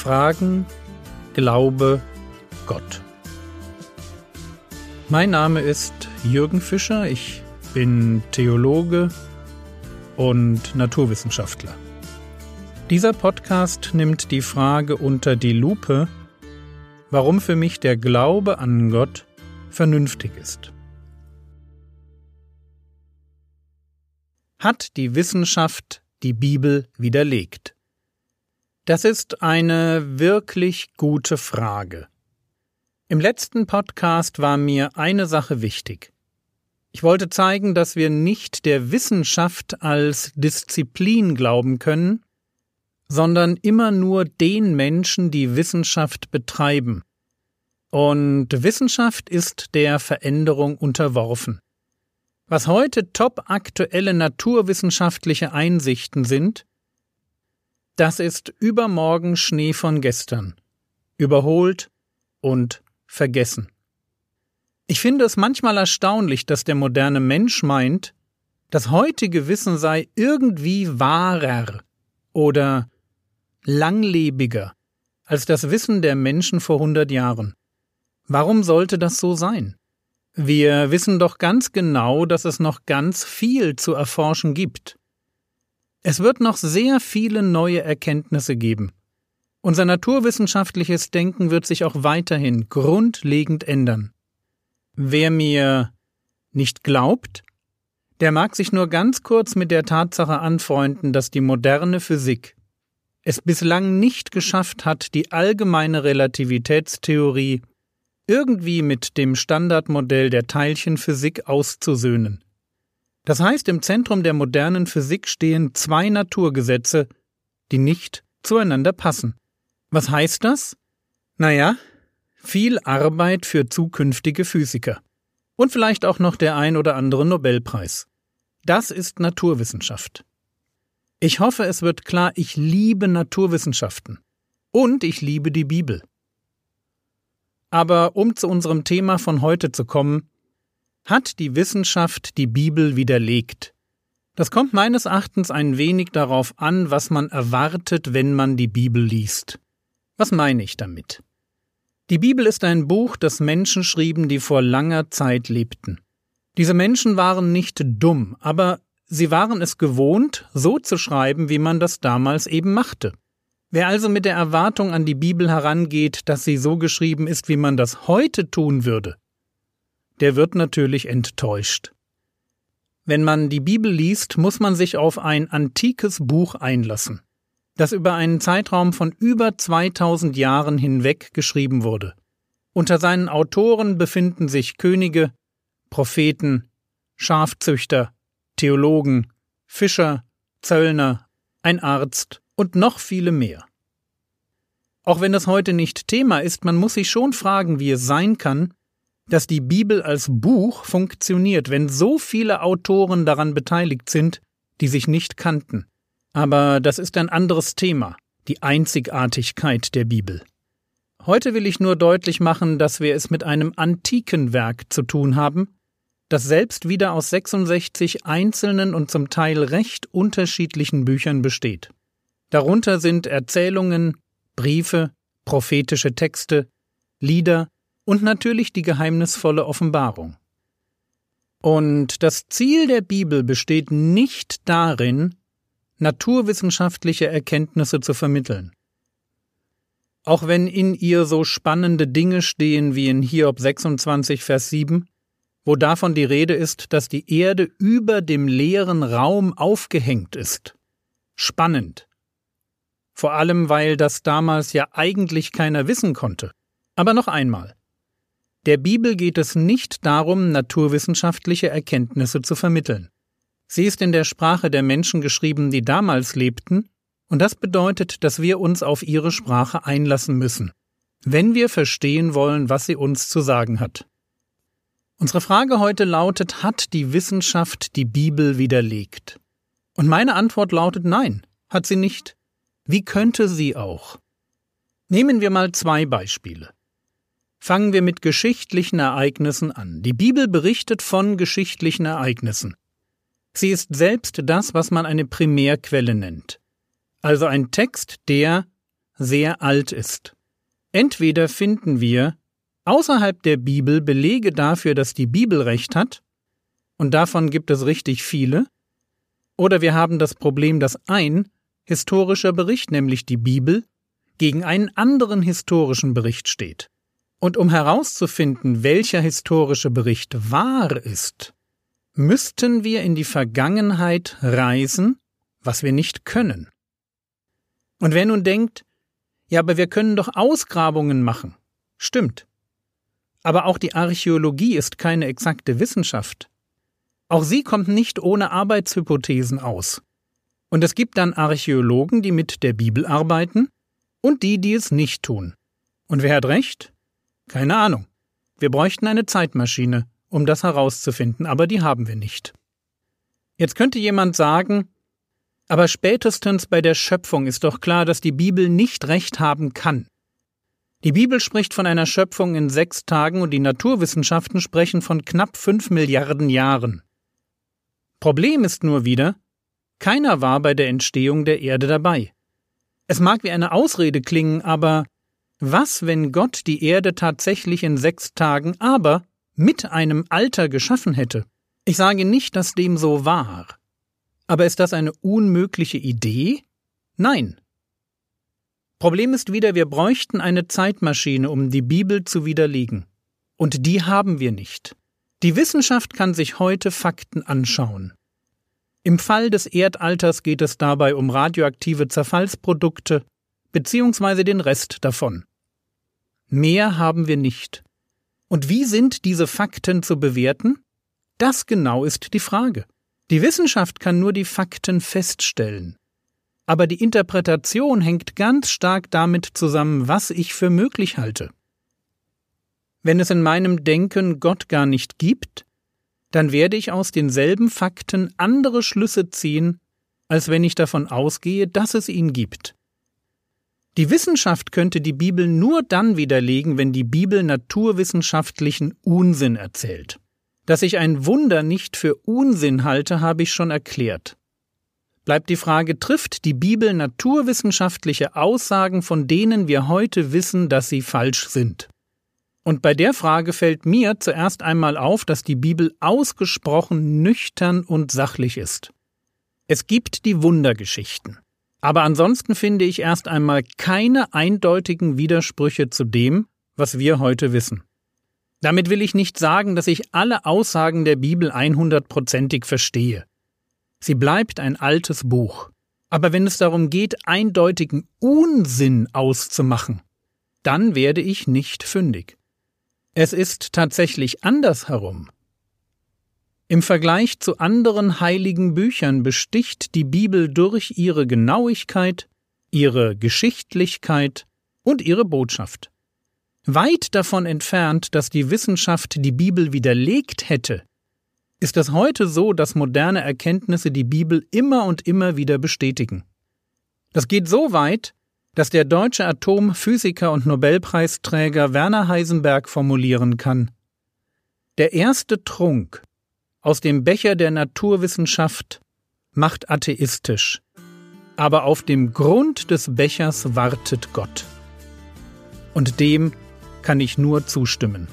Fragen, Glaube, Gott. Mein Name ist Jürgen Fischer, ich bin Theologe und Naturwissenschaftler. Dieser Podcast nimmt die Frage unter die Lupe, warum für mich der Glaube an Gott vernünftig ist. Hat die Wissenschaft die Bibel widerlegt? Das ist eine wirklich gute Frage. Im letzten Podcast war mir eine Sache wichtig. Ich wollte zeigen, dass wir nicht der Wissenschaft als Disziplin glauben können, sondern immer nur den Menschen, die Wissenschaft betreiben. Und Wissenschaft ist der Veränderung unterworfen. Was heute top aktuelle naturwissenschaftliche Einsichten sind, das ist übermorgen Schnee von gestern, überholt und vergessen. Ich finde es manchmal erstaunlich, dass der moderne Mensch meint, das heutige Wissen sei irgendwie wahrer oder langlebiger als das Wissen der Menschen vor hundert Jahren. Warum sollte das so sein? Wir wissen doch ganz genau, dass es noch ganz viel zu erforschen gibt. Es wird noch sehr viele neue Erkenntnisse geben. Unser naturwissenschaftliches Denken wird sich auch weiterhin grundlegend ändern. Wer mir nicht glaubt, der mag sich nur ganz kurz mit der Tatsache anfreunden, dass die moderne Physik es bislang nicht geschafft hat, die allgemeine Relativitätstheorie irgendwie mit dem Standardmodell der Teilchenphysik auszusöhnen. Das heißt, im Zentrum der modernen Physik stehen zwei Naturgesetze, die nicht zueinander passen. Was heißt das? Naja, viel Arbeit für zukünftige Physiker. Und vielleicht auch noch der ein oder andere Nobelpreis. Das ist Naturwissenschaft. Ich hoffe, es wird klar, ich liebe Naturwissenschaften. Und ich liebe die Bibel. Aber um zu unserem Thema von heute zu kommen, hat die Wissenschaft die Bibel widerlegt. Das kommt meines Erachtens ein wenig darauf an, was man erwartet, wenn man die Bibel liest. Was meine ich damit? Die Bibel ist ein Buch, das Menschen schrieben, die vor langer Zeit lebten. Diese Menschen waren nicht dumm, aber sie waren es gewohnt, so zu schreiben, wie man das damals eben machte. Wer also mit der Erwartung an die Bibel herangeht, dass sie so geschrieben ist, wie man das heute tun würde, der wird natürlich enttäuscht. Wenn man die Bibel liest, muss man sich auf ein antikes Buch einlassen, das über einen Zeitraum von über 2000 Jahren hinweg geschrieben wurde. Unter seinen Autoren befinden sich Könige, Propheten, Schafzüchter, Theologen, Fischer, Zöllner, ein Arzt und noch viele mehr. Auch wenn das heute nicht Thema ist, man muss sich schon fragen, wie es sein kann, dass die Bibel als Buch funktioniert, wenn so viele Autoren daran beteiligt sind, die sich nicht kannten. Aber das ist ein anderes Thema, die Einzigartigkeit der Bibel. Heute will ich nur deutlich machen, dass wir es mit einem antiken Werk zu tun haben, das selbst wieder aus 66 einzelnen und zum Teil recht unterschiedlichen Büchern besteht. Darunter sind Erzählungen, Briefe, prophetische Texte, Lieder, und natürlich die geheimnisvolle Offenbarung. Und das Ziel der Bibel besteht nicht darin, naturwissenschaftliche Erkenntnisse zu vermitteln. Auch wenn in ihr so spannende Dinge stehen wie in Hiob 26, Vers 7, wo davon die Rede ist, dass die Erde über dem leeren Raum aufgehängt ist. Spannend. Vor allem, weil das damals ja eigentlich keiner wissen konnte. Aber noch einmal. Der Bibel geht es nicht darum, naturwissenschaftliche Erkenntnisse zu vermitteln. Sie ist in der Sprache der Menschen geschrieben, die damals lebten, und das bedeutet, dass wir uns auf ihre Sprache einlassen müssen, wenn wir verstehen wollen, was sie uns zu sagen hat. Unsere Frage heute lautet, hat die Wissenschaft die Bibel widerlegt? Und meine Antwort lautet nein, hat sie nicht. Wie könnte sie auch? Nehmen wir mal zwei Beispiele. Fangen wir mit geschichtlichen Ereignissen an. Die Bibel berichtet von geschichtlichen Ereignissen. Sie ist selbst das, was man eine Primärquelle nennt. Also ein Text, der, sehr alt ist. Entweder finden wir außerhalb der Bibel Belege dafür, dass die Bibel recht hat, und davon gibt es richtig viele, oder wir haben das Problem, dass ein historischer Bericht, nämlich die Bibel, gegen einen anderen historischen Bericht steht. Und um herauszufinden, welcher historische Bericht wahr ist, müssten wir in die Vergangenheit reisen, was wir nicht können. Und wer nun denkt, ja, aber wir können doch Ausgrabungen machen. Stimmt. Aber auch die Archäologie ist keine exakte Wissenschaft. Auch sie kommt nicht ohne Arbeitshypothesen aus. Und es gibt dann Archäologen, die mit der Bibel arbeiten, und die, die es nicht tun. Und wer hat recht? Keine Ahnung. Wir bräuchten eine Zeitmaschine, um das herauszufinden, aber die haben wir nicht. Jetzt könnte jemand sagen, aber spätestens bei der Schöpfung ist doch klar, dass die Bibel nicht recht haben kann. Die Bibel spricht von einer Schöpfung in sechs Tagen und die Naturwissenschaften sprechen von knapp fünf Milliarden Jahren. Problem ist nur wieder, keiner war bei der Entstehung der Erde dabei. Es mag wie eine Ausrede klingen, aber was, wenn Gott die Erde tatsächlich in sechs Tagen, aber mit einem Alter geschaffen hätte? Ich sage nicht, dass dem so war. Aber ist das eine unmögliche Idee? Nein. Problem ist wieder, wir bräuchten eine Zeitmaschine, um die Bibel zu widerlegen. Und die haben wir nicht. Die Wissenschaft kann sich heute Fakten anschauen. Im Fall des Erdalters geht es dabei um radioaktive Zerfallsprodukte beziehungsweise den Rest davon. Mehr haben wir nicht. Und wie sind diese Fakten zu bewerten? Das genau ist die Frage. Die Wissenschaft kann nur die Fakten feststellen. Aber die Interpretation hängt ganz stark damit zusammen, was ich für möglich halte. Wenn es in meinem Denken Gott gar nicht gibt, dann werde ich aus denselben Fakten andere Schlüsse ziehen, als wenn ich davon ausgehe, dass es ihn gibt. Die Wissenschaft könnte die Bibel nur dann widerlegen, wenn die Bibel naturwissenschaftlichen Unsinn erzählt. Dass ich ein Wunder nicht für Unsinn halte, habe ich schon erklärt. Bleibt die Frage, trifft die Bibel naturwissenschaftliche Aussagen, von denen wir heute wissen, dass sie falsch sind? Und bei der Frage fällt mir zuerst einmal auf, dass die Bibel ausgesprochen nüchtern und sachlich ist. Es gibt die Wundergeschichten. Aber ansonsten finde ich erst einmal keine eindeutigen Widersprüche zu dem, was wir heute wissen. Damit will ich nicht sagen, dass ich alle Aussagen der Bibel einhundertprozentig verstehe. Sie bleibt ein altes Buch. Aber wenn es darum geht, eindeutigen Unsinn auszumachen, dann werde ich nicht fündig. Es ist tatsächlich andersherum. Im Vergleich zu anderen heiligen Büchern besticht die Bibel durch ihre Genauigkeit, ihre Geschichtlichkeit und ihre Botschaft. Weit davon entfernt, dass die Wissenschaft die Bibel widerlegt hätte, ist es heute so, dass moderne Erkenntnisse die Bibel immer und immer wieder bestätigen. Das geht so weit, dass der deutsche Atomphysiker und Nobelpreisträger Werner Heisenberg formulieren kann. Der erste Trunk aus dem Becher der Naturwissenschaft macht atheistisch, aber auf dem Grund des Bechers wartet Gott. Und dem kann ich nur zustimmen.